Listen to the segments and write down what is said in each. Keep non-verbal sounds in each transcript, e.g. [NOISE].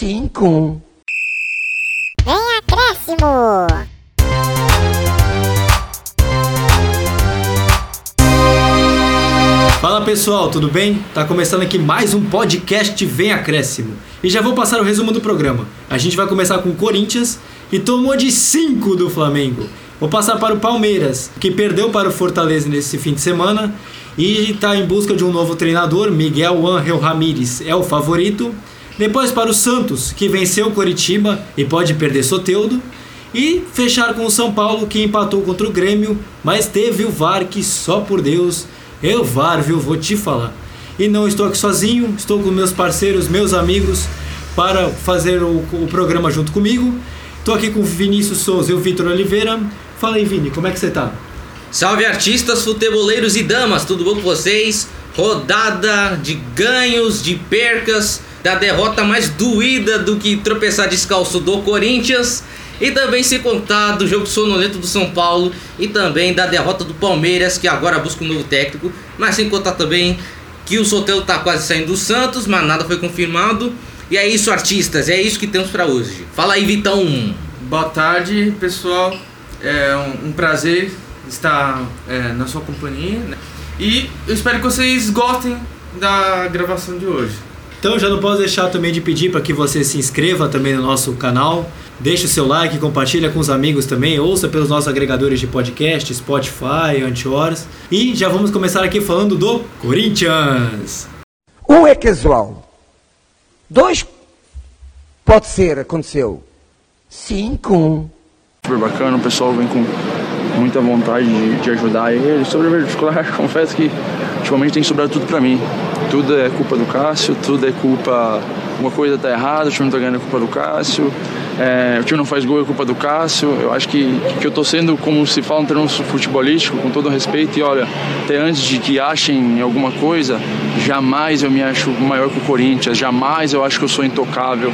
Cinco. Vem acréscimo! Fala pessoal, tudo bem? Tá começando aqui mais um podcast Vem Acréscimo. E já vou passar o resumo do programa. A gente vai começar com o Corinthians, que tomou de 5 do Flamengo. Vou passar para o Palmeiras, que perdeu para o Fortaleza nesse fim de semana e está em busca de um novo treinador. Miguel Ángel Ramírez é o favorito. Depois para o Santos, que venceu o Coritiba e pode perder Soteudo. E fechar com o São Paulo, que empatou contra o Grêmio, mas teve o VAR que só por Deus eu, VAR, viu? Vou te falar. E não estou aqui sozinho, estou com meus parceiros, meus amigos, para fazer o, o programa junto comigo. Estou aqui com o Vinícius Souza e o Vitor Oliveira. Fala aí, Vini, como é que você tá? Salve artistas, futeboleiros e damas, tudo bom com vocês? Rodada de ganhos, de percas, da derrota mais doída do que tropeçar descalço do Corinthians. E também se contar do jogo sonolento do São Paulo e também da derrota do Palmeiras, que agora busca um novo técnico. Mas sem contar também que o Sotelo tá quase saindo do Santos, mas nada foi confirmado. E é isso, artistas, é isso que temos para hoje. Fala aí, Vitão. Boa tarde, pessoal. É um, um prazer estar é, na sua companhia. Né? E eu espero que vocês gostem da gravação de hoje. Então já não posso deixar também de pedir para que você se inscreva também no nosso canal, deixe o seu like, compartilha com os amigos também, ouça pelos nossos agregadores de podcast, Spotify, Antihoras. E já vamos começar aqui falando do Corinthians. Um é casual. Dois pode ser, aconteceu. Cinco. super bacana, o pessoal vem com muita vontade de, de ajudar ele. Sobre a verticular, [LAUGHS] confesso que ultimamente tem sobrado tudo pra mim. Tudo é culpa do Cássio, tudo é culpa. Uma coisa tá errada, o time não tá ganhando é culpa do Cássio. É, o time não faz gol é culpa do Cássio. Eu acho que, que eu tô sendo, como se fala em termos futebolístico, com todo respeito. E olha, até antes de que achem alguma coisa, jamais eu me acho maior que o Corinthians, jamais eu acho que eu sou intocável,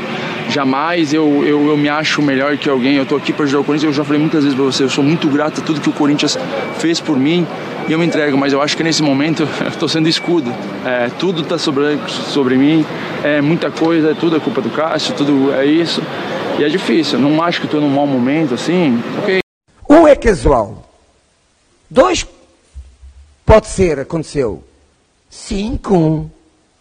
jamais eu, eu, eu me acho melhor que alguém. Eu tô aqui para ajudar o Corinthians, eu já falei muitas vezes para você, eu sou muito grato a tudo que o Corinthians fez por mim e eu me entrego, mas eu acho que nesse momento [LAUGHS] eu estou sendo escudo. É, tudo está sobre, sobre mim, é muita coisa, tudo é culpa do Cássio, tudo é isso. E é difícil, não acho que estou num mau momento assim, ok. Um é casual. Dois pode ser, aconteceu. Cinco.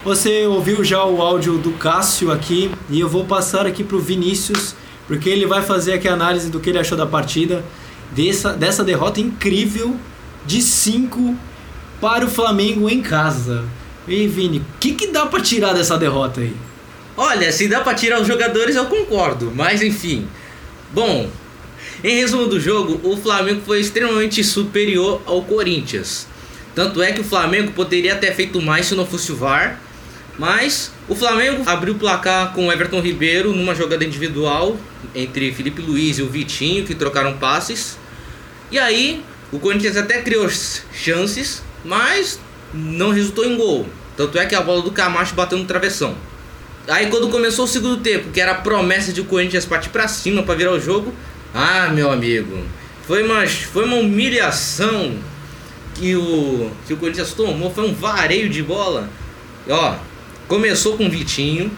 Você ouviu já o áudio do Cássio aqui e eu vou passar aqui pro Vinícius, porque ele vai fazer aqui a análise do que ele achou da partida, dessa, dessa derrota incrível de 5 para o Flamengo em casa. E Vini, o que, que dá para tirar dessa derrota aí? Olha, se dá pra tirar os jogadores, eu concordo, mas enfim. Bom, em resumo do jogo, o Flamengo foi extremamente superior ao Corinthians. Tanto é que o Flamengo poderia ter feito mais se não fosse o VAR. Mas o Flamengo abriu o placar com o Everton Ribeiro numa jogada individual entre Felipe Luiz e o Vitinho, que trocaram passes. E aí, o Corinthians até criou chances, mas não resultou em gol. Tanto é que a bola do Camacho bateu no travessão. Aí quando começou o segundo tempo, que era a promessa de Corinthians partir para cima para virar o jogo, ah, meu amigo, foi uma, foi uma humilhação que o, que o Corinthians tomou, foi um vareio de bola. Ó, começou com o Vitinho,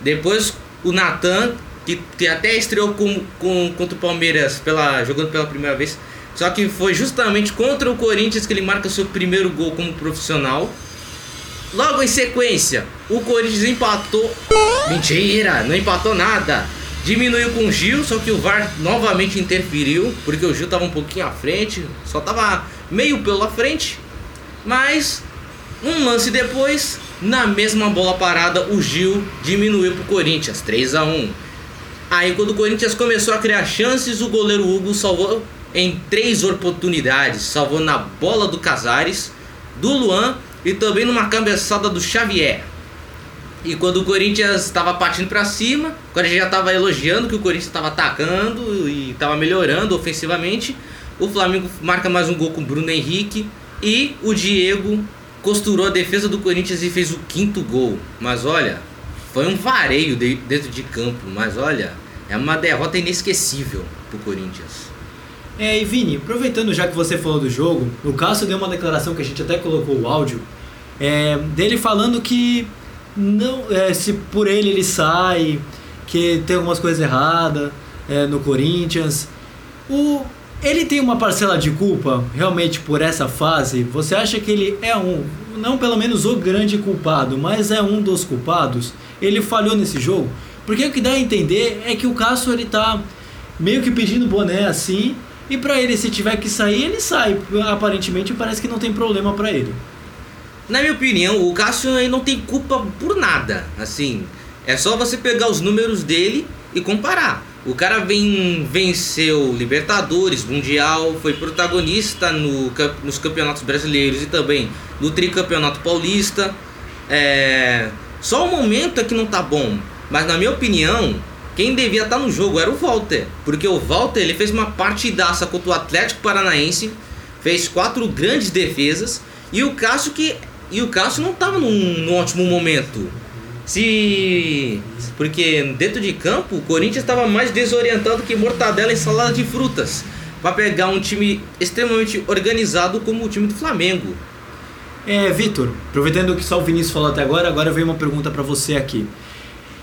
depois o Natan, que, que até estreou com, com, contra o Palmeiras pela, jogando pela primeira vez, só que foi justamente contra o Corinthians que ele marca seu primeiro gol como profissional. Logo em sequência, o Corinthians empatou. Mentira, não empatou nada. Diminuiu com o Gil, só que o VAR novamente interferiu, porque o Gil estava um pouquinho à frente, só estava meio pela frente. Mas um lance depois, na mesma bola parada, o Gil diminuiu para o Corinthians, 3 a 1. Aí quando o Corinthians começou a criar chances, o goleiro Hugo salvou em três oportunidades, salvou na bola do Casares, do Luan e também numa cabeçada do Xavier. E quando o Corinthians estava partindo para cima, quando a gente já estava elogiando que o Corinthians estava atacando e estava melhorando ofensivamente, o Flamengo marca mais um gol com o Bruno Henrique e o Diego costurou a defesa do Corinthians e fez o quinto gol. Mas olha, foi um vareio de, dentro de campo, mas olha, é uma derrota inesquecível pro Corinthians. É, e Vini, aproveitando já que você falou do jogo, o Cássio deu uma declaração que a gente até colocou o áudio, é, dele falando que não, é, se por ele ele sai, que tem algumas coisas erradas é, no Corinthians. O, ele tem uma parcela de culpa realmente por essa fase? Você acha que ele é um, não pelo menos o grande culpado, mas é um dos culpados? Ele falhou nesse jogo? Porque o que dá a entender é que o Cássio ele tá meio que pedindo boné assim, e para ele se tiver que sair, ele sai. Aparentemente parece que não tem problema para ele. Na minha opinião, o Cássio aí não tem culpa por nada. Assim, é só você pegar os números dele e comparar. O cara vem, venceu Libertadores, Mundial, foi protagonista no, nos campeonatos brasileiros e também no tricampeonato paulista. É, só o momento é que não tá bom. Mas na minha opinião, quem devia estar tá no jogo era o Walter. Porque o Walter ele fez uma partidaça contra o Atlético Paranaense, fez quatro grandes defesas. E o Cássio que. E o Cássio não estava num, num ótimo momento. Se. Porque dentro de campo, o Corinthians estava mais desorientado que mortadela em salada de frutas. Para pegar um time extremamente organizado como o time do Flamengo. É, Vitor, aproveitando o que só o Vinícius falou até agora, agora veio uma pergunta para você aqui.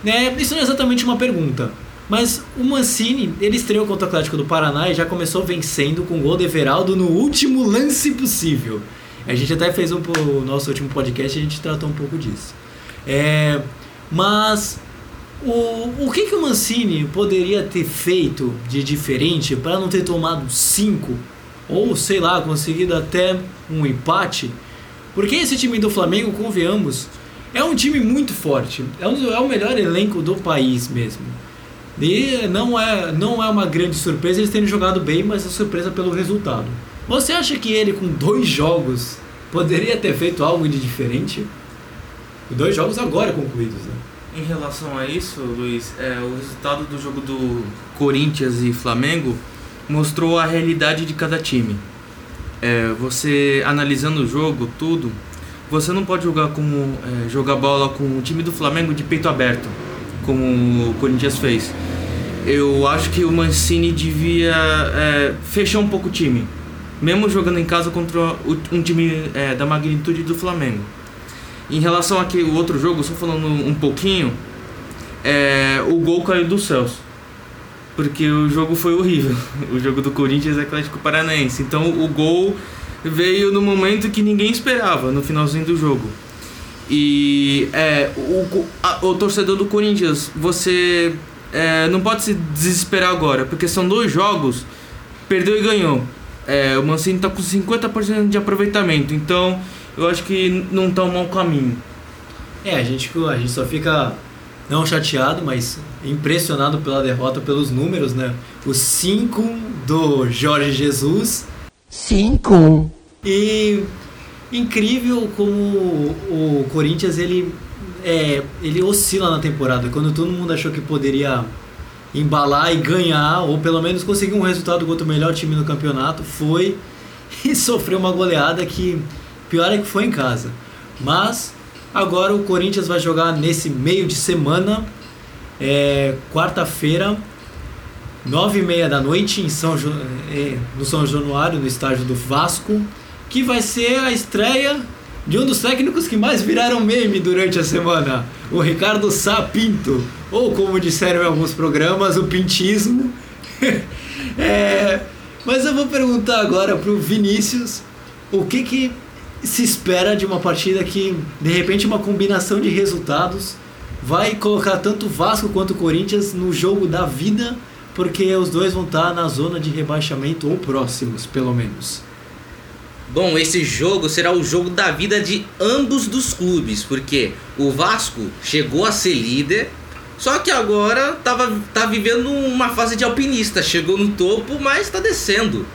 É, isso não é exatamente uma pergunta, mas o Mancini, ele estreou contra o Atlético do Paraná e já começou vencendo com o gol de Everaldo no último lance possível. A gente até fez um o nosso último podcast e a gente tratou um pouco disso. É, mas o, o que, que o Mancini poderia ter feito de diferente para não ter tomado cinco ou sei lá, conseguido até um empate? Porque esse time do Flamengo, convenhamos, é um time muito forte. É, um, é o melhor elenco do país mesmo. E não é, não é uma grande surpresa eles terem jogado bem, mas é surpresa pelo resultado. Você acha que ele, com dois jogos, poderia ter feito algo de diferente? Dois jogos agora concluídos, né? Em relação a isso, Luiz, é, o resultado do jogo do Corinthians e Flamengo mostrou a realidade de cada time. É, você analisando o jogo, tudo, você não pode jogar como é, jogar bola com o time do Flamengo de peito aberto, como o Corinthians fez. Eu acho que o Mancini devia é, fechar um pouco o time, mesmo jogando em casa contra um time é, da magnitude do Flamengo. Em relação aqui o outro jogo, só falando um pouquinho, é, o gol caiu dos céus. Porque o jogo foi horrível. [LAUGHS] O jogo do Corinthians é Atlético Paranaense. Então o gol veio no momento que ninguém esperava, no finalzinho do jogo. E é, o, a, o torcedor do Corinthians, você é, não pode se desesperar agora, porque são dois jogos, perdeu e ganhou. É, o Mancini está com 50% de aproveitamento, então eu acho que não está um mau caminho. É, a gente, a gente só fica não chateado, mas impressionado pela derrota, pelos números, né? Os 5 do Jorge Jesus 5. E incrível como o Corinthians ele é, ele oscila na temporada. Quando todo mundo achou que poderia embalar e ganhar, ou pelo menos conseguir um resultado contra o melhor time no campeonato, foi [LAUGHS] e sofreu uma goleada que pior é que foi em casa. Mas agora o Corinthians vai jogar nesse meio de semana, é, quarta-feira, nove e meia da noite em São jo... É, no São Januário, no estádio do Vasco, que vai ser a estreia de um dos técnicos que mais viraram meme durante a semana, o Ricardo Sá Pinto, ou como disseram em alguns programas, o pintismo. [LAUGHS] é... Mas eu vou perguntar agora para o Vinícius o que, que se espera de uma partida que, de repente, uma combinação de resultados vai colocar tanto Vasco quanto Corinthians no jogo da vida porque os dois vão estar na zona de rebaixamento ou próximos, pelo menos. Bom, esse jogo será o jogo da vida de ambos dos clubes, porque o Vasco chegou a ser líder, só que agora tava, tá vivendo uma fase de alpinista, chegou no topo, mas está descendo.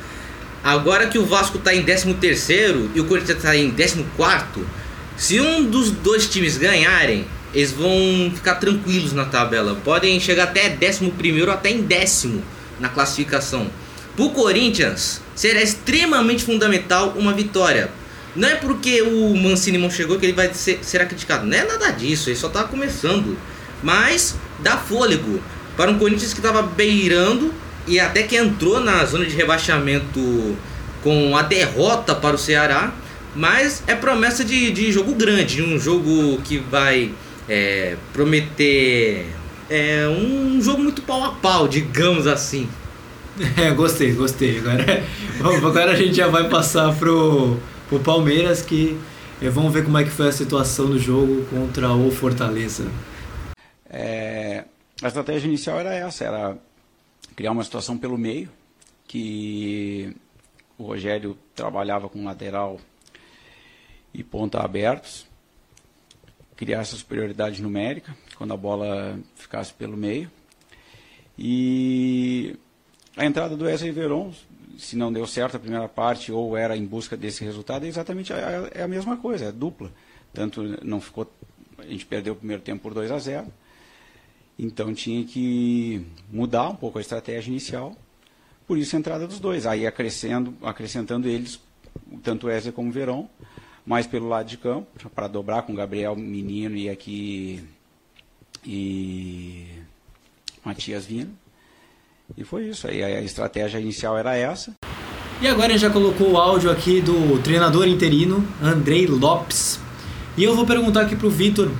Agora que o Vasco está em 13 terceiro e o Corinthians está em 14 quarto, se um dos dois times ganharem, eles vão ficar tranquilos na tabela. Podem chegar até 11 ou até em décimo na classificação. Para o Corinthians, será extremamente fundamental uma vitória. Não é porque o Mancini não chegou que ele vai ser, será criticado. Não é nada disso, ele só está começando. Mas dá fôlego para um Corinthians que estava beirando e até que entrou na zona de rebaixamento com a derrota para o Ceará. Mas é promessa de, de jogo grande, um jogo que vai é, prometer é, um jogo muito pau a pau, digamos assim. [LAUGHS] É, gostei, gostei. Agora, vamos- agora a gente já vai passar pro, pro Palmeiras que eh, vamos ver como é que foi a situação do jogo contra o Fortaleza. É, a estratégia inicial era essa, era criar uma situação pelo meio, que o Rogério trabalhava com lateral e ponta abertos, criar essa superioridade numérica quando a bola ficasse pelo meio. E a entrada do Wesley Veron, se não deu certo a primeira parte ou era em busca desse resultado, é exatamente a, é a mesma coisa, é dupla. Tanto não ficou, a gente perdeu o primeiro tempo por 2 a 0. Então tinha que mudar um pouco a estratégia inicial. Por isso a entrada dos dois, aí acrescendo, acrescentando eles, tanto Wesley como Verón, mais pelo lado de campo, para dobrar com Gabriel Menino e aqui e Matias Vina. E foi isso. Aí a estratégia inicial era essa. E agora a gente já colocou o áudio aqui do treinador interino, Andrei Lopes. E eu vou perguntar aqui pro Vitor,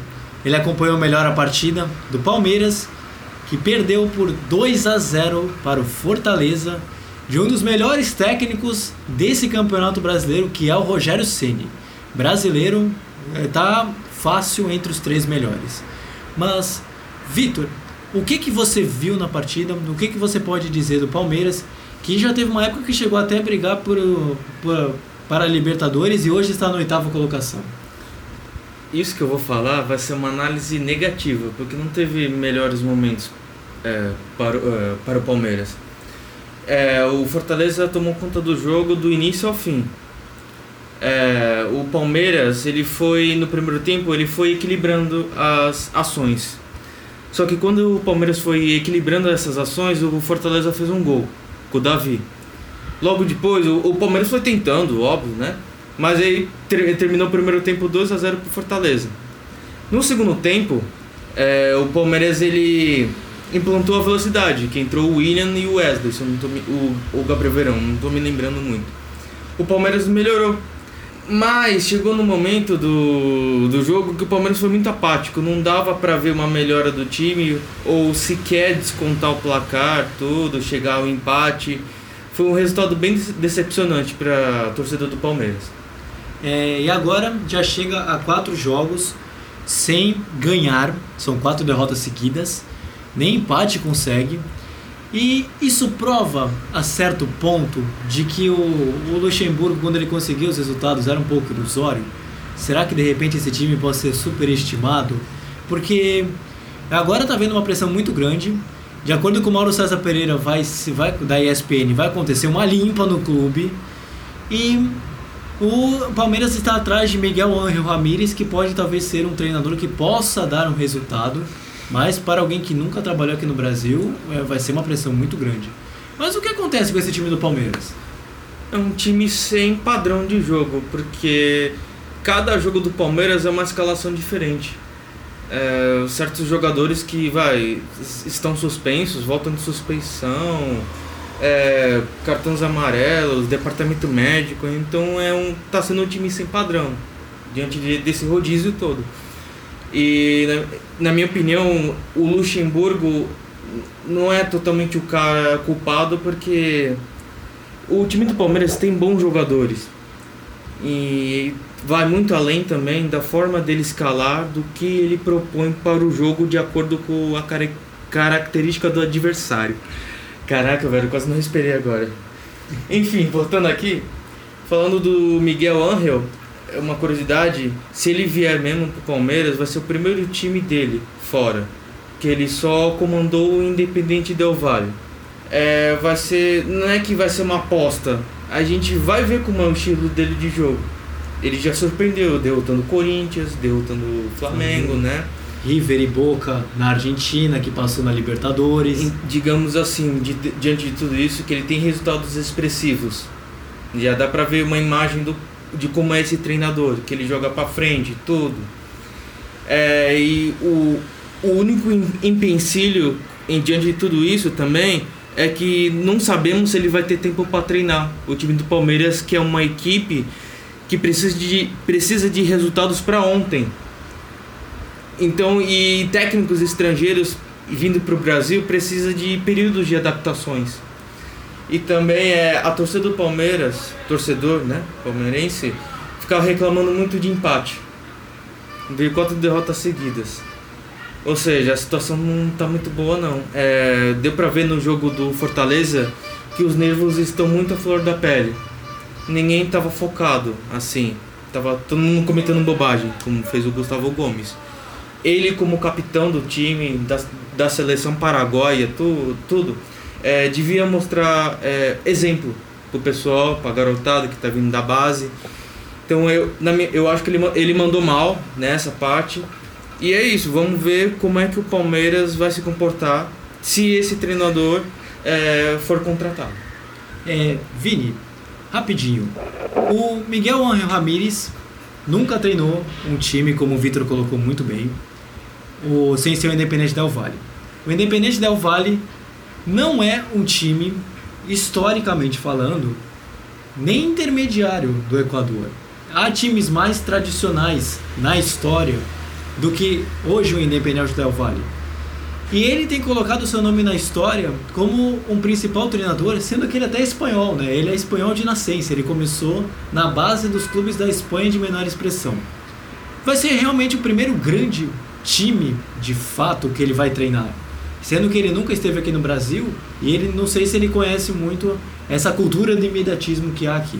ele acompanhou melhor a partida do Palmeiras, que perdeu por 2 a 0 para o Fortaleza, de um dos melhores técnicos desse campeonato brasileiro, que é o Rogério Ceni. Brasileiro, eh, tá fácil entre os três melhores. Mas, Vitor, o que, que você viu na partida? O que, que você pode dizer do Palmeiras? Que já teve uma época que chegou até a brigar por, por- para a Libertadores e hoje está na oitava colocação. Isso que eu vou falar vai ser uma análise negativa, porque não teve melhores momentos é, para, é, para o Palmeiras. É, o Fortaleza tomou conta do jogo do início ao fim. É, o Palmeiras, ele foi no primeiro tempo, ele foi equilibrando as ações. Só que quando o Palmeiras foi equilibrando essas ações, o Fortaleza fez um gol com o Davi. Logo depois, o, o Palmeiras foi tentando, óbvio, né? Mas aí ter- terminou o primeiro tempo 2 a 0 pro Fortaleza. No segundo tempo, é, o Palmeiras ele implantou a velocidade, que entrou o William e o Wesley, se eu não tô o, o Gabriel Verão, não tô me lembrando muito. O Palmeiras melhorou. Mas chegou no momento do, do jogo que o Palmeiras foi muito apático, não dava pra ver uma melhora do time ou sequer descontar o placar, tudo, chegar ao empate. Foi um resultado bem dece- decepcionante para a torcida do Palmeiras. É, e agora já chega a quatro jogos sem ganhar, são quatro derrotas seguidas, nem empate consegue. E isso prova a certo ponto de que o, o Luxemburgo, quando ele conseguiu os resultados, era um pouco ilusório. Será que de repente esse time pode ser superestimado? Porque agora está havendo uma pressão muito grande. De acordo com o Mauro César Pereira, vai, vai, da ESPN, vai acontecer uma limpa no clube. E o Palmeiras está atrás de Miguel Ángel Ramírez, que pode talvez ser um treinador que possa dar um resultado, mas para alguém que nunca trabalhou aqui no Brasil, é, vai ser uma pressão muito grande. Mas o que acontece com esse time do Palmeiras? É um time sem padrão de jogo, porque cada jogo do Palmeiras é uma escalação diferente. É, certos jogadores que vai estão suspensos, voltam de suspensão, é, cartões amarelos, departamento médico, então é um tá sendo um time sem padrão diante de- desse rodízio todo. E na, na minha opinião, o Luxemburgo não é totalmente o cara culpado porque o time do Palmeiras tem bons jogadores e vai muito além também da forma dele escalar do que ele propõe para o jogo de acordo com a cara- característica do adversário. Caraca, velho, quase não respirei agora. Enfim, voltando aqui, falando do Miguel Angel, uma curiosidade, se ele vier mesmo pro Palmeiras, vai ser o primeiro time dele fora, que ele só comandou o Independente Del Valle. É, vai ser, não é que vai ser uma aposta, a gente vai ver como é o estilo dele de jogo. Ele já surpreendeu, derrotando o Corinthians, derrotando o Flamengo, né? River e Boca na Argentina, que passou na Libertadores. Em- digamos assim, de- diante de tudo isso, que ele tem resultados expressivos. Já dá pra ver uma imagem do, de como é esse treinador, que ele joga pra frente, tudo. É, e o, o único em- empecilho em diante de tudo isso também é que não sabemos se ele vai ter tempo para treinar. O time do Palmeiras, que é uma equipe que precisa de, precisa de resultados para ontem. Então, e técnicos estrangeiros vindo para o Brasil precisa de períodos de adaptações. E também é a torcida do Palmeiras, torcedor, né, palmeirense, ficava reclamando muito de empate. De quatro derrotas seguidas. Ou seja, a situação não tá muito boa não. É, deu para ver no jogo do Fortaleza que os nervos estão muito à flor da pele. Ninguém tava focado assim. Tava todo mundo cometendo bobagem, como fez o Gustavo Gomes. Ele como capitão do time, da, da seleção paraguaia, tu, tudo, é, devia mostrar é, exemplo pro pessoal, pra garotada que tá vindo da base. Então eu, na minha, eu acho que ele, ele mandou mal nessa parte. E é isso, vamos ver como é que o Palmeiras vai se comportar se esse treinador é, for contratado. É, Vini, rapidinho. O Miguel Angel Ramírez nunca treinou um time, como o Vitor colocou muito bem, o, sem ser o Independente Del Valle. O Independente Del Valle não é um time, historicamente falando, nem intermediário do Equador. Há times mais tradicionais na história do que hoje o Independente Del Valle. E ele tem colocado seu nome na história como um principal treinador, sendo que ele até é espanhol, né? Ele é espanhol de nascença, ele começou na base dos clubes da Espanha de menor expressão. Vai ser realmente o primeiro grande time, de fato, que ele vai treinar. Sendo que ele nunca esteve aqui no Brasil e ele não sei se ele conhece muito essa cultura de imediatismo que há aqui.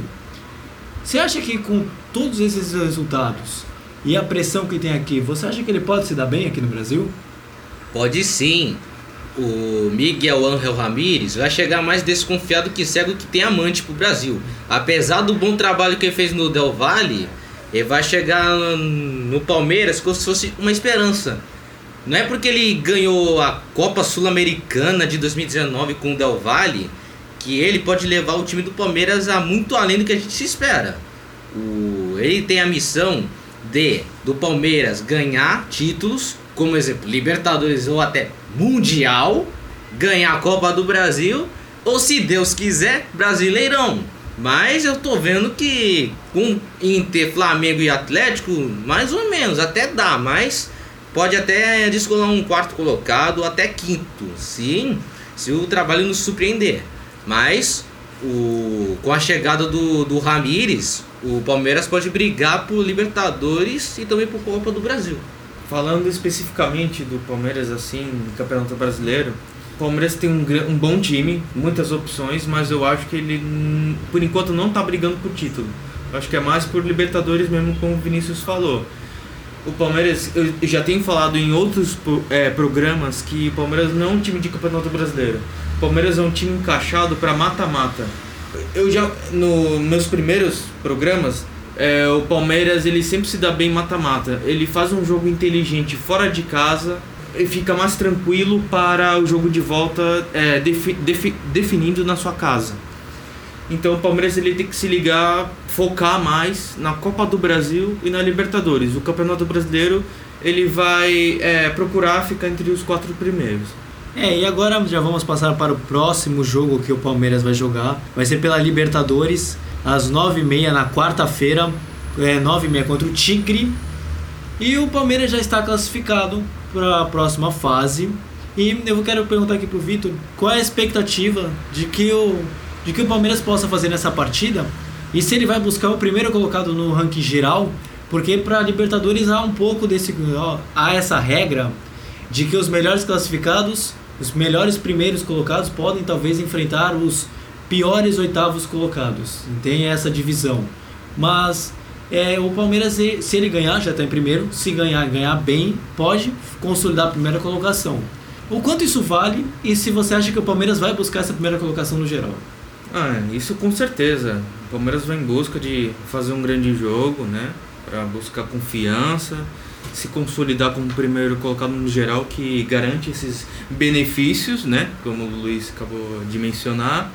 Você acha que com todos esses resultados e a pressão que tem aqui, você acha que ele pode se dar bem aqui no Brasil? Pode sim. O Miguel Angel Ramírez vai chegar mais desconfiado que cego que tem amante pro Brasil. Apesar do bom trabalho que ele fez no Del Valle, ele vai chegar no Palmeiras como se fosse uma esperança. Não é porque ele ganhou a Copa Sul-Americana de 2019 com o Del Valle que ele pode levar o time do Palmeiras a muito além do que a gente se espera. O, ele tem a missão de do Palmeiras ganhar títulos, como exemplo, Libertadores ou até Mundial, ganhar a Copa do Brasil ou se Deus quiser, Brasileirão. Mas eu tô vendo que com Inter, Flamengo e Atlético, mais ou menos, até dá, mas pode até descolar um quarto colocado, até quinto, sim, se o trabalho nos surpreender. Mas o, com a chegada do, do Ramires, o Palmeiras pode brigar por Libertadores e também por Copa do Brasil. Falando especificamente do Palmeiras, assim, no Campeonato Brasileiro, o Palmeiras tem um, um bom time, muitas opções, mas eu acho que ele, por enquanto, não está brigando por título. Eu acho que é mais por Libertadores mesmo, como o Vinícius falou. O Palmeiras, eu já tenho falado em outros é, programas que o Palmeiras não é um time de Campeonato Brasileiro. O Palmeiras é um time encaixado para mata-mata. Eu já, nos meus primeiros programas, é, o Palmeiras ele sempre se dá bem mata-mata. Ele faz um jogo inteligente fora de casa e fica mais tranquilo para o jogo de volta é, defi, defi, definindo na sua casa. Então o Palmeiras ele tem que se ligar, focar mais na Copa do Brasil e na Libertadores. O Campeonato Brasileiro ele vai é, procurar ficar entre os quatro primeiros. É, e agora já vamos passar para o próximo jogo que o Palmeiras vai jogar. Vai ser pela Libertadores, às 9h30 na quarta-feira, é, 9h30 contra o Tigre. E o Palmeiras já está classificado para a próxima fase. E eu quero perguntar aqui pro Vitor, qual é a expectativa de que o de que o Palmeiras possa fazer nessa partida e se ele vai buscar o primeiro colocado no ranking geral, porque para Libertadores há um pouco desse ó, há essa regra de que os melhores classificados, os melhores primeiros colocados podem talvez enfrentar os piores oitavos colocados. Tem essa divisão. Mas é, o Palmeiras, se ele ganhar, já está em primeiro. Se ganhar, ganhar bem, pode consolidar a primeira colocação. O quanto isso vale e se você acha que o Palmeiras vai buscar essa primeira colocação no geral? Ah, isso com certeza. O Palmeiras vai em busca de fazer um grande jogo, né? Para buscar confiança, se consolidar como primeiro colocado no geral, que garante esses benefícios, né? Como o Luiz acabou de mencionar.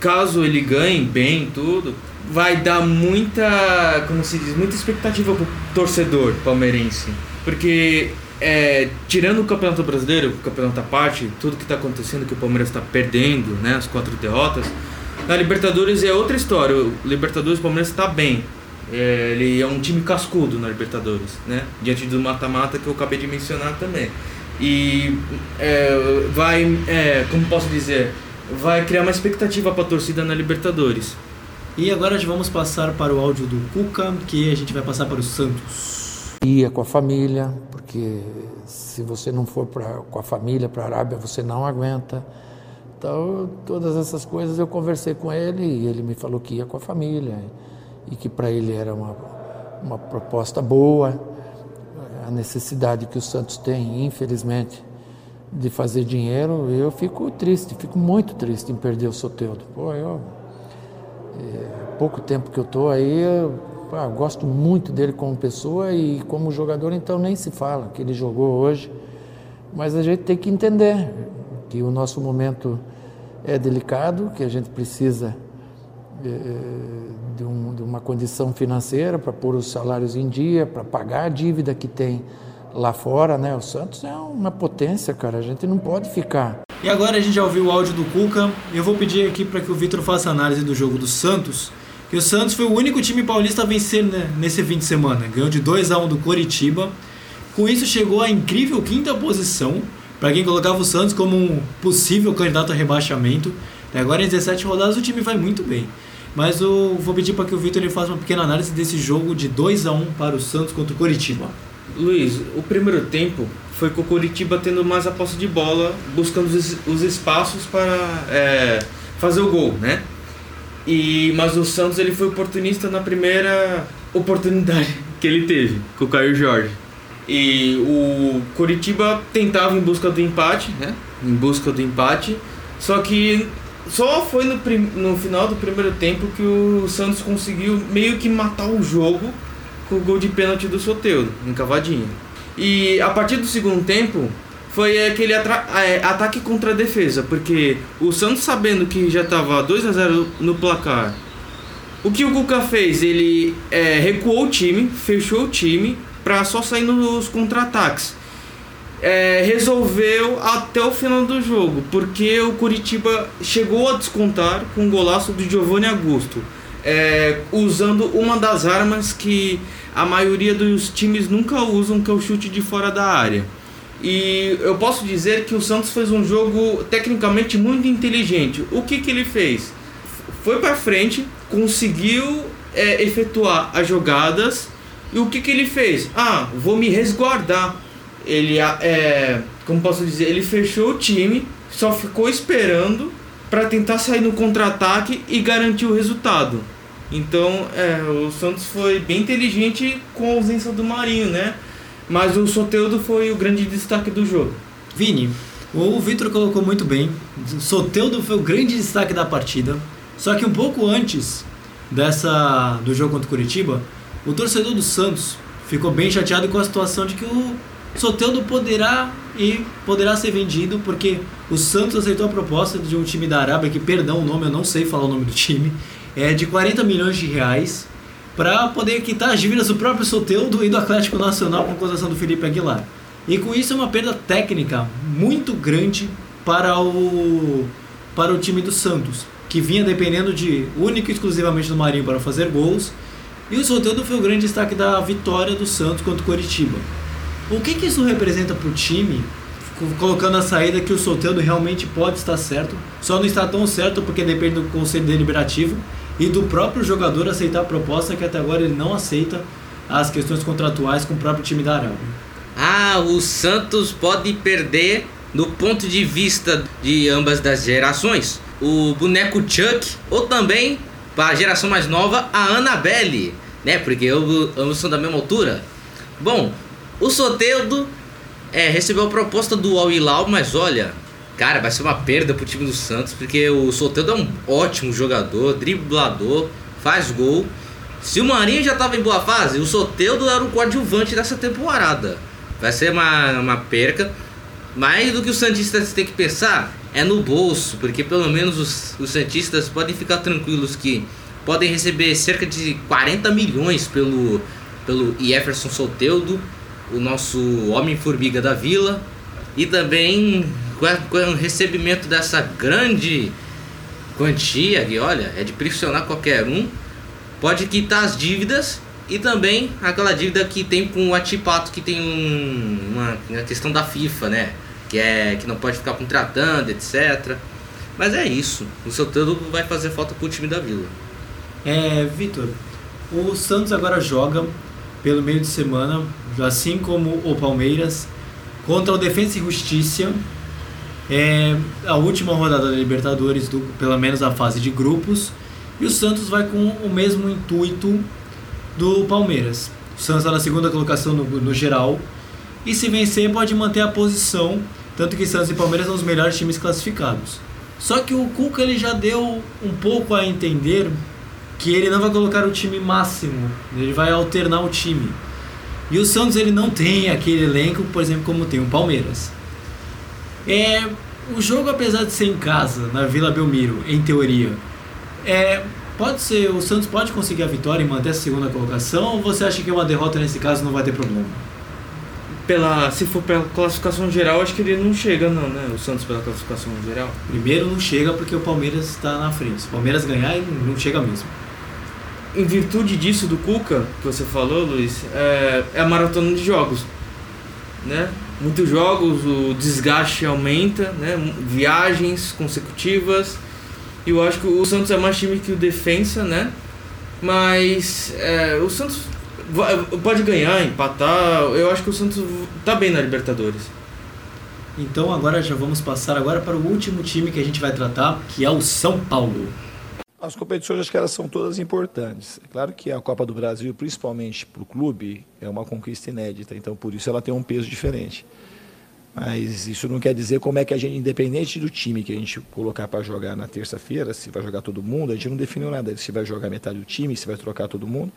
Caso ele ganhe bem tudo, vai dar muita, como se diz, muita expectativa pro torcedor palmeirense. Porque é, tirando o Campeonato Brasileiro, o Campeonato à parte, tudo que está acontecendo, que o Palmeiras está perdendo, né, as quatro derrotas, na Libertadores é outra história. O Libertadores o Palmeiras está bem. É, ele é um time cascudo na Libertadores, né? Diante do mata-mata que eu acabei de mencionar também. E é, vai, é, como posso dizer, vai criar uma expectativa para a torcida na Libertadores. E agora já vamos passar para o áudio do Cuca, que a gente vai passar para o Santos. Ia com a família, porque se você não for pra, com a família para a Arábia, você não aguenta. Então, todas essas coisas eu conversei com ele e ele me falou que ia com a família e que para ele era uma, uma proposta boa. A necessidade que o Santos tem, infelizmente, de fazer dinheiro, eu fico triste, fico muito triste em perder o Soteudo. Pô, eu é, pouco tempo que eu tô aí, eu, gosto muito dele como pessoa e como jogador, então nem se fala que ele jogou hoje. Mas a gente tem que entender que o nosso momento é delicado, que a gente precisa é, de, um, de uma condição financeira para pôr os salários em dia, para pagar a dívida que tem lá fora, né? O Santos é uma potência, cara. A gente não pode ficar E agora a gente já ouviu o áudio do Cuca. Eu vou pedir aqui para que o Vitor faça análise do jogo do Santos. Que o Santos foi o único time paulista a vencer né, nesse fim de semana. Ganhou de 2 a 1 do Coritiba. Com isso chegou à incrível quinta posição. Para quem colocava o Santos como um possível candidato a rebaixamento. E agora em 17 rodadas o time vai muito bem. Mas eu vou pedir para que o Vitor faça uma pequena análise desse jogo de 2 a 1 para o Santos contra o Coritiba. Luiz, o primeiro tempo foi com o Curitiba tendo mais a posse de bola, buscando os, os espaços para é, fazer o gol, né? E, mas o Santos ele foi oportunista na primeira oportunidade [LAUGHS] que ele teve com o Caio Jorge. E o Curitiba tentava em busca do empate, né? Em busca do empate, só que só foi no, prim- no final do primeiro tempo que o Santos conseguiu meio que matar o jogo com o gol de pênalti do Soteudo, encavadinho. E a partir do segundo tempo foi aquele atra- é, ataque contra a defesa, porque o Santos sabendo que já estava 2 a 0 no placar, o que o Cuca fez? Ele é, recuou o time, fechou o time para só sair nos contra-ataques. É, resolveu até o final do jogo, porque o Curitiba chegou a descontar com um golaço do Giovanni Augusto, é, usando uma das armas que a maioria dos times nunca usam, que é o chute de fora da área. E eu posso dizer que o Santos fez um jogo tecnicamente muito inteligente. O que, que ele fez? Foi para frente, conseguiu é, efetuar as jogadas. E o que, que ele fez? Ah, vou me resguardar. Ele, ah, é, como posso dizer, ele fechou o time, só ficou esperando para tentar sair no contra-ataque e garantir o resultado. Então, é, o Santos foi bem inteligente com a ausência do Marinho, né? Mas o Soteudo foi o grande destaque do jogo. Vini, o Vitor colocou muito bem. Soteudo foi o grande destaque da partida. Só que um pouco antes dessa do jogo contra o Curitiba, o torcedor do Santos ficou bem chateado com a situação de que o Soteudo poderá e poderá ser vendido porque o Santos aceitou a proposta de um time da Arábia que, perdão o nome, eu não sei falar o nome do time, é de 40 milhões de reais para poder quitar as dívidas do próprio Soteudo e do Atlético Nacional com a acusação do Felipe Aguilar. E com isso é uma perda técnica muito grande para o para o time do Santos, que vinha dependendo de único e exclusivamente do Marinho para fazer gols. E o Soteudo foi o grande destaque da vitória do Santos contra o Coritiba. O que, que isso representa para o time, colocando a saída que o Soteudo realmente pode estar certo, só não está tão certo porque depende do conselho deliberativo e do próprio jogador aceitar a proposta que até agora ele não aceita as questões contratuais com o próprio time da Arábia. Ah, o Santos pode perder do ponto de vista de ambas das gerações. O boneco Chuck ou também para a geração mais nova a Annabelle, né? Porque ambos ambos são da mesma altura. Bom, o Soteudo é, recebeu a proposta do Al Hilal, mas olha, cara, vai ser uma perda pro time do Santos, porque o Soteudo é um ótimo jogador, driblador, faz gol. Se o Marinho já estava em boa fase, o Soteudo era o coadjuvante dessa temporada. Vai ser uma, uma perca. Mais do que os Santistas têm que pensar é no bolso, porque pelo menos os, os Santistas podem ficar tranquilos que podem receber cerca de 40 milhões pelo, pelo Jefferson Soteudo, o nosso Homem-Formiga da Vila, e também com o recebimento dessa grande quantia, que olha, é de pressionar qualquer um. pode quitar as dívidas e também aquela dívida que tem com o Atipato, que tem um- uma, uma questão da FIFA, né? Que é que não pode ficar contratando, etc. Mas é isso. O seu todo vai fazer falta pro time da Vila. É, Vitor, o Santos agora joga pelo meio de semana, assim como o Palmeiras, contra o Defensa e Justiça. É a última rodada da Libertadores, do, pelo menos a fase de grupos. E o Santos vai com o mesmo intuito do Palmeiras. O Santos está na segunda colocação no, no geral. E se vencer, pode manter a posição. Tanto que Santos e Palmeiras são os melhores times classificados. Só que o Cuca ele já deu um pouco a entender que ele não vai colocar o time máximo, ele vai alternar o time. E o Santos ele não tem aquele elenco, por exemplo, como tem o Palmeiras. É, o jogo, apesar de ser em casa, na Vila Belmiro, em teoria, é, pode ser, o Santos pode conseguir a vitória e manter a segunda colocação, ou você acha que uma derrota nesse caso não vai ter problema? Pela, se for pela classificação geral, acho que ele não chega não, né? O Santos pela classificação geral. Primeiro não chega porque o Palmeiras está na frente. Se o Palmeiras ganhar, ele não chega mesmo. Em virtude disso do Cuca, que você falou, Luiz, é, é a maratona de jogos. Né? Muitos jogos, o desgaste aumenta, né? Viagens consecutivas. E eu acho que o Santos é mais time que o Defensa, né? Mas é, o Santos pode ganhar, empatar. Eu acho que o Santos tá bem na Libertadores. Então agora já vamos passar agora para o último time que a gente vai tratar, que é o São Paulo. As competições, acho que elas são todas importantes. É claro que a Copa do Brasil, principalmente para o clube, é uma conquista inédita, então por isso ela tem um peso diferente. Mas isso não quer dizer como é que a gente, independente do time que a gente colocar para jogar na terça-feira, se vai jogar todo mundo, a gente não definiu nada. Se vai jogar metade do time, se vai trocar todo mundo.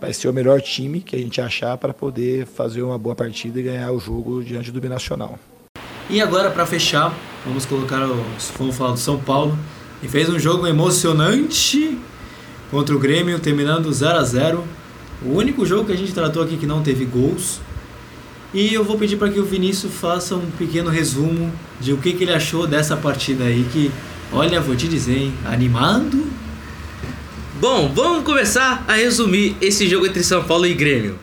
Vai ser o melhor time que a gente achar para poder fazer uma boa partida e ganhar o jogo diante do Binacional. E agora para fechar, vamos colocar o, vamos falar do São Paulo, que fez um jogo emocionante contra o Grêmio, terminando 0 a 0. O único jogo que a gente tratou aqui que não teve gols. E eu vou pedir para que o Vinícius faça um pequeno resumo de o que, que ele achou dessa partida aí que, olha, vou te dizer, hein, animado. Bom, vamos começar a resumir esse jogo entre São Paulo e Grêmio.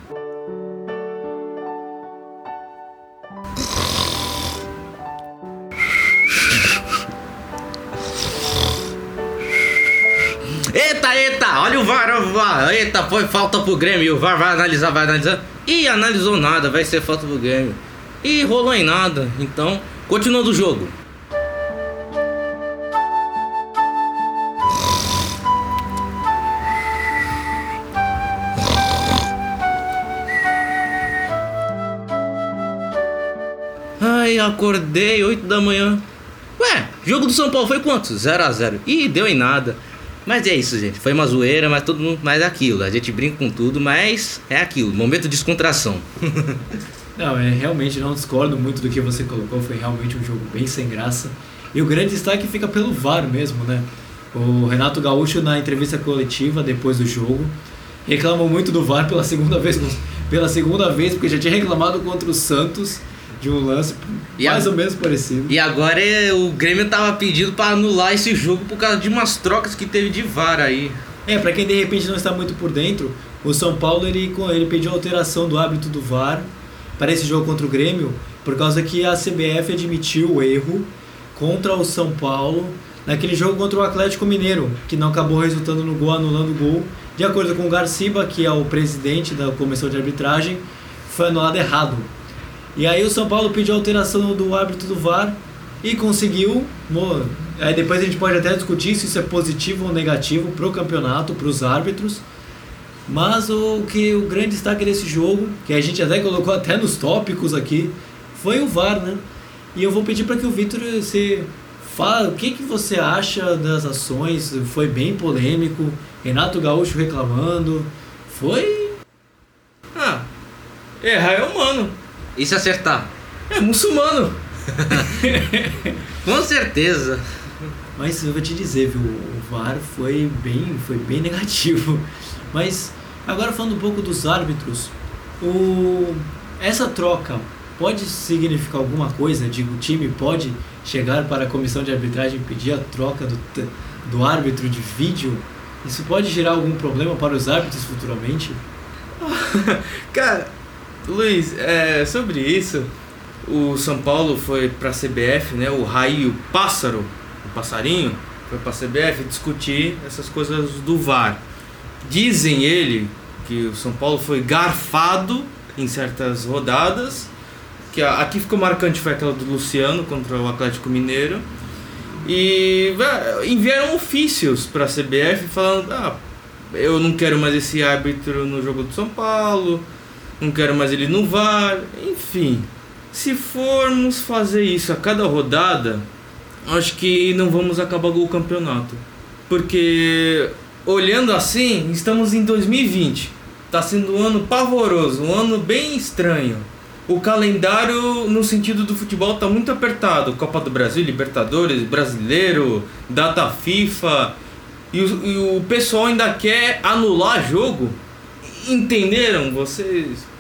Eita, eita, olha o VAR, olha o VAR. Eita, foi falta pro Grêmio. O VAR vai analisar, vai analisar. Ih, analisou nada, vai ser falta pro Grêmio. Ih, rolou em nada. Então, continuando o jogo. Acordei 8 da manhã. Ué, jogo do São Paulo foi quanto? 0 a 0 Ih, deu em nada. Mas é isso, gente. Foi uma zoeira, mas todo mundo. Mas é aquilo. A gente brinca com tudo, mas é aquilo. Momento de descontração. [LAUGHS] Não, é, realmente não discordo muito do que você colocou, foi realmente um jogo bem sem graça. E o grande destaque fica pelo VAR mesmo, né? O Renato Gaúcho, na entrevista coletiva depois do jogo, reclamou muito do VAR pela segunda vez, [LAUGHS] pela segunda vez, porque já tinha reclamado contra o Santos de um lance E mais a- ou menos parecido. E agora é- o Grêmio tava pedindo pra anular esse jogo por causa de umas trocas que teve de VAR aí. É, pra quem de repente não está muito por dentro, o São Paulo ele, ele pediu alteração do hábito do VAR para esse jogo contra o Grêmio, por causa que a CBF admitiu o erro contra o São Paulo naquele jogo contra o Atlético Mineiro, que não acabou resultando no gol, anulando o gol. De acordo com o Garciba, que é o presidente da comissão de arbitragem, foi anulado errado. E aí o São Paulo pediu alteração do árbitro do VAR e conseguiu. Aí depois a gente pode até discutir se isso é positivo ou negativo para o campeonato, para os árbitros. Mas o que o grande destaque desse jogo, que a gente até colocou até nos tópicos aqui, foi o VAR, né? E eu vou pedir para que o Vitor se fala o que, que você acha das ações. Foi bem polêmico. Renato Gaúcho reclamando. Foi Ah, errar é humano. E se acertar? É muçulmano. [LAUGHS] Com certeza. Mas eu vou te dizer, viu, o VAR foi bem, foi bem negativo. Mas agora falando um pouco dos árbitros, o, essa troca pode significar alguma coisa? Digo, o time pode chegar para a comissão de arbitragem e pedir a troca do, do árbitro de vídeo Isso pode gerar algum problema para os árbitros futuramente? [LAUGHS] Cara, Luiz, é, sobre isso, o São Paulo foi pra CBF, né? O Raio Pássaro, o passarinho, foi pra CBF discutir essas coisas do VAR. Dizem ele que o São Paulo foi garfado em certas rodadas. Que a- aqui ficou marcante foi aquela do Luciano contra o Atlético Mineiro. E enviaram ofícios pra CBF falando: ah, eu não quero mais esse árbitro no jogo do São Paulo, não quero mais ele no VAR, enfim. Se formos fazer isso a cada rodada, acho que não vamos acabar o campeonato. Porque olhando assim, estamos em 2020. Tá sendo um ano pavoroso, um ano bem estranho. O calendário no sentido do futebol tá muito apertado. Copa do Brasil, Libertadores, Brasileiro, data FIFA. E o, e o pessoal ainda quer anular jogo. Entenderam vocês?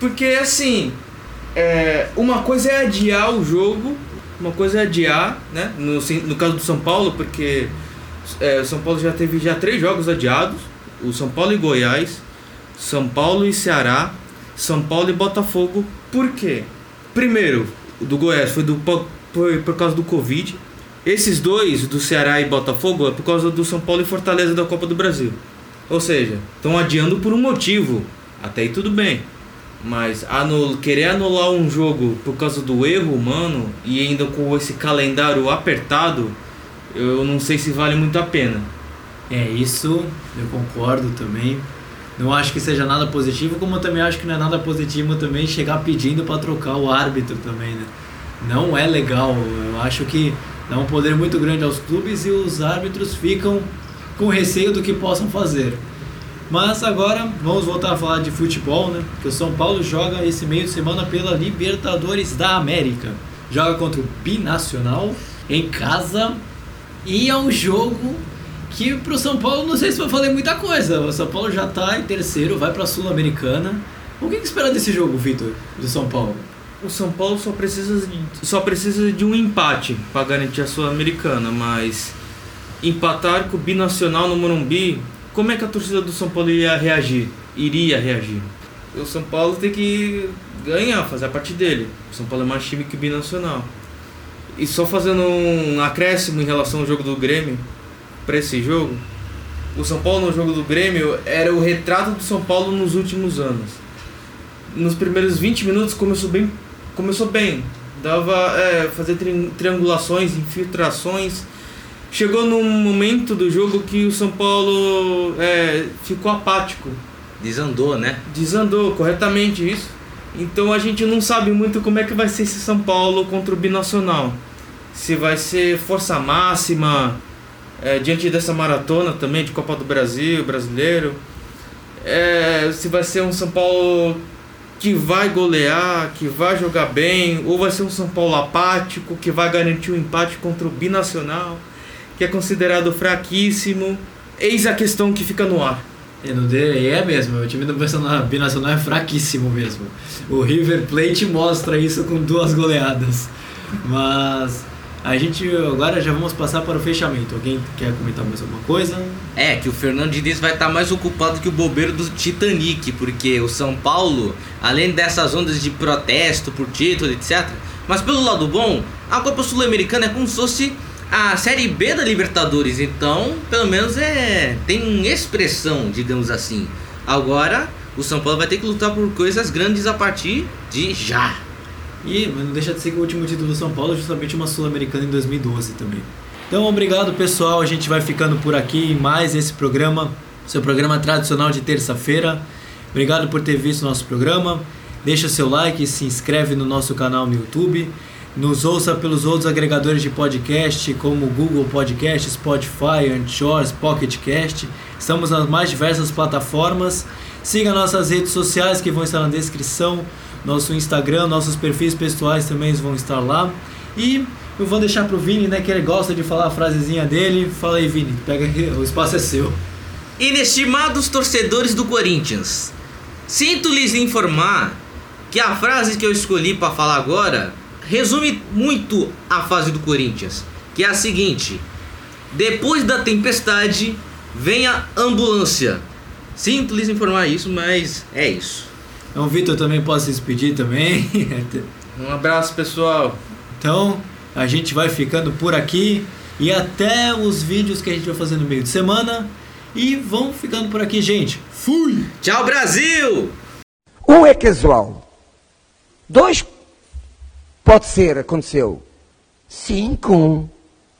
Porque assim, é, uma coisa é adiar o jogo, uma coisa é adiar, né? No, no caso do São Paulo, porque é, o São Paulo já teve já três jogos adiados: o São Paulo e Goiás, São Paulo e Ceará, São Paulo e Botafogo. Por quê? Primeiro, o do Goiás foi, do, foi por causa do Covid. Esses dois, do Ceará e Botafogo, é por causa do São Paulo e Fortaleza da Copa do Brasil. Ou seja, estão adiando por um motivo. Até aí tudo bem. Mas anul querer anular um jogo por causa do erro humano e ainda com esse calendário apertado, eu não sei se vale muito a pena. É, isso eu concordo também. Não acho que seja nada positivo, como eu também acho que não é nada positivo também chegar pedindo para trocar o árbitro também, né? Não é legal. Eu acho que dá um poder muito grande aos clubes e os árbitros ficam com receio do que possam fazer. Mas agora vamos voltar a falar de futebol, né? Que o São Paulo joga esse meio de semana pela Libertadores da América. Joga contra o Binacional em casa e é um jogo que pro São Paulo não sei se vai fazer muita coisa. O São Paulo já tá em terceiro, vai pra Sul-Americana. O que, que espera desse jogo, Vitor, do São Paulo? O São Paulo só precisa de, só precisa de um empate para garantir a Sul-Americana, mas empatar com o Binacional no Morumbi, como é que a torcida do São Paulo iria reagir? Iria reagir. O São Paulo tem que ganhar, fazer a parte dele. O São Paulo é mais time que Binacional. E só fazendo um acréscimo em relação ao jogo do Grêmio, para esse jogo, o São Paulo no jogo do Grêmio era o retrato do São Paulo nos últimos anos nos primeiros 20 minutos começou bem começou bem dava é, fazer tri- triangulações infiltrações chegou num momento do jogo que o São Paulo é, ficou apático. Desandou, né? desandou corretamente isso. Então a gente não sabe muito como é que vai ser esse São Paulo contra o binacional. Se vai ser força máxima é, diante dessa maratona também de Copa do Brasil brasileiro. É, se vai ser um São Paulo que vai golear, que vai jogar bem, ou vai ser um São Paulo apático que vai garantir o empate contra o Binacional, que é considerado fraquíssimo. Eis a questão que fica no ar. E no D é mesmo, o time do Binacional- Binacional é fraquíssimo mesmo. O River Plate mostra isso com duas goleadas. Mas a gente agora já vamos passar para o fechamento. Alguém quer comentar mais alguma coisa? É, que o Fernando Diniz vai estar mais ocupado que o bobeiro do Titanic, porque o São Paulo, além dessas ondas de protesto por título, etc. Mas pelo lado bom, a Copa Sul-Americana é como se fosse a Série B da Libertadores, então pelo menos é tem expressão, digamos assim. Agora o São Paulo vai ter que lutar por coisas grandes a partir de já. E não deixa de ser que o último título do São Paulo é justamente uma Sul-Americana em 2012 também. Então, obrigado pessoal. A gente vai ficando por aqui em mais esse programa, seu programa tradicional de terça-feira. Obrigado por ter visto nosso programa. Deixa seu like, se inscreve no nosso canal no YouTube. Nos ouça pelos outros agregadores de podcast, como Google Podcast, Spotify, Anchor, Pocket Cast. Estamos nas mais diversas plataformas. Siga nossas redes sociais que vão estar na descrição. Nosso Instagram, nossos perfis pessoais também vão estar lá. E eu vou deixar pro Vini, né, que ele gosta de falar a frasezinha dele. Fala aí, Vini, pega [LAUGHS] o espaço é seu. Inestimados torcedores do Corinthians, sinto lhes informar que a frase que eu escolhi para falar agora resume muito a fase do Corinthians, que é a seguinte: depois da tempestade venha ambulância. Sinto lhes informar isso, mas é isso. Então, o Vitor também pode se despedir também. [LAUGHS] Um abraço, pessoal. Então, a gente vai ficando por aqui e até os vídeos que a gente vai fazer no meio de semana. E vamos ficando por aqui, gente. Fui! Tchau, Brasil! Um é casual. Dois pode ser, aconteceu. Cinco.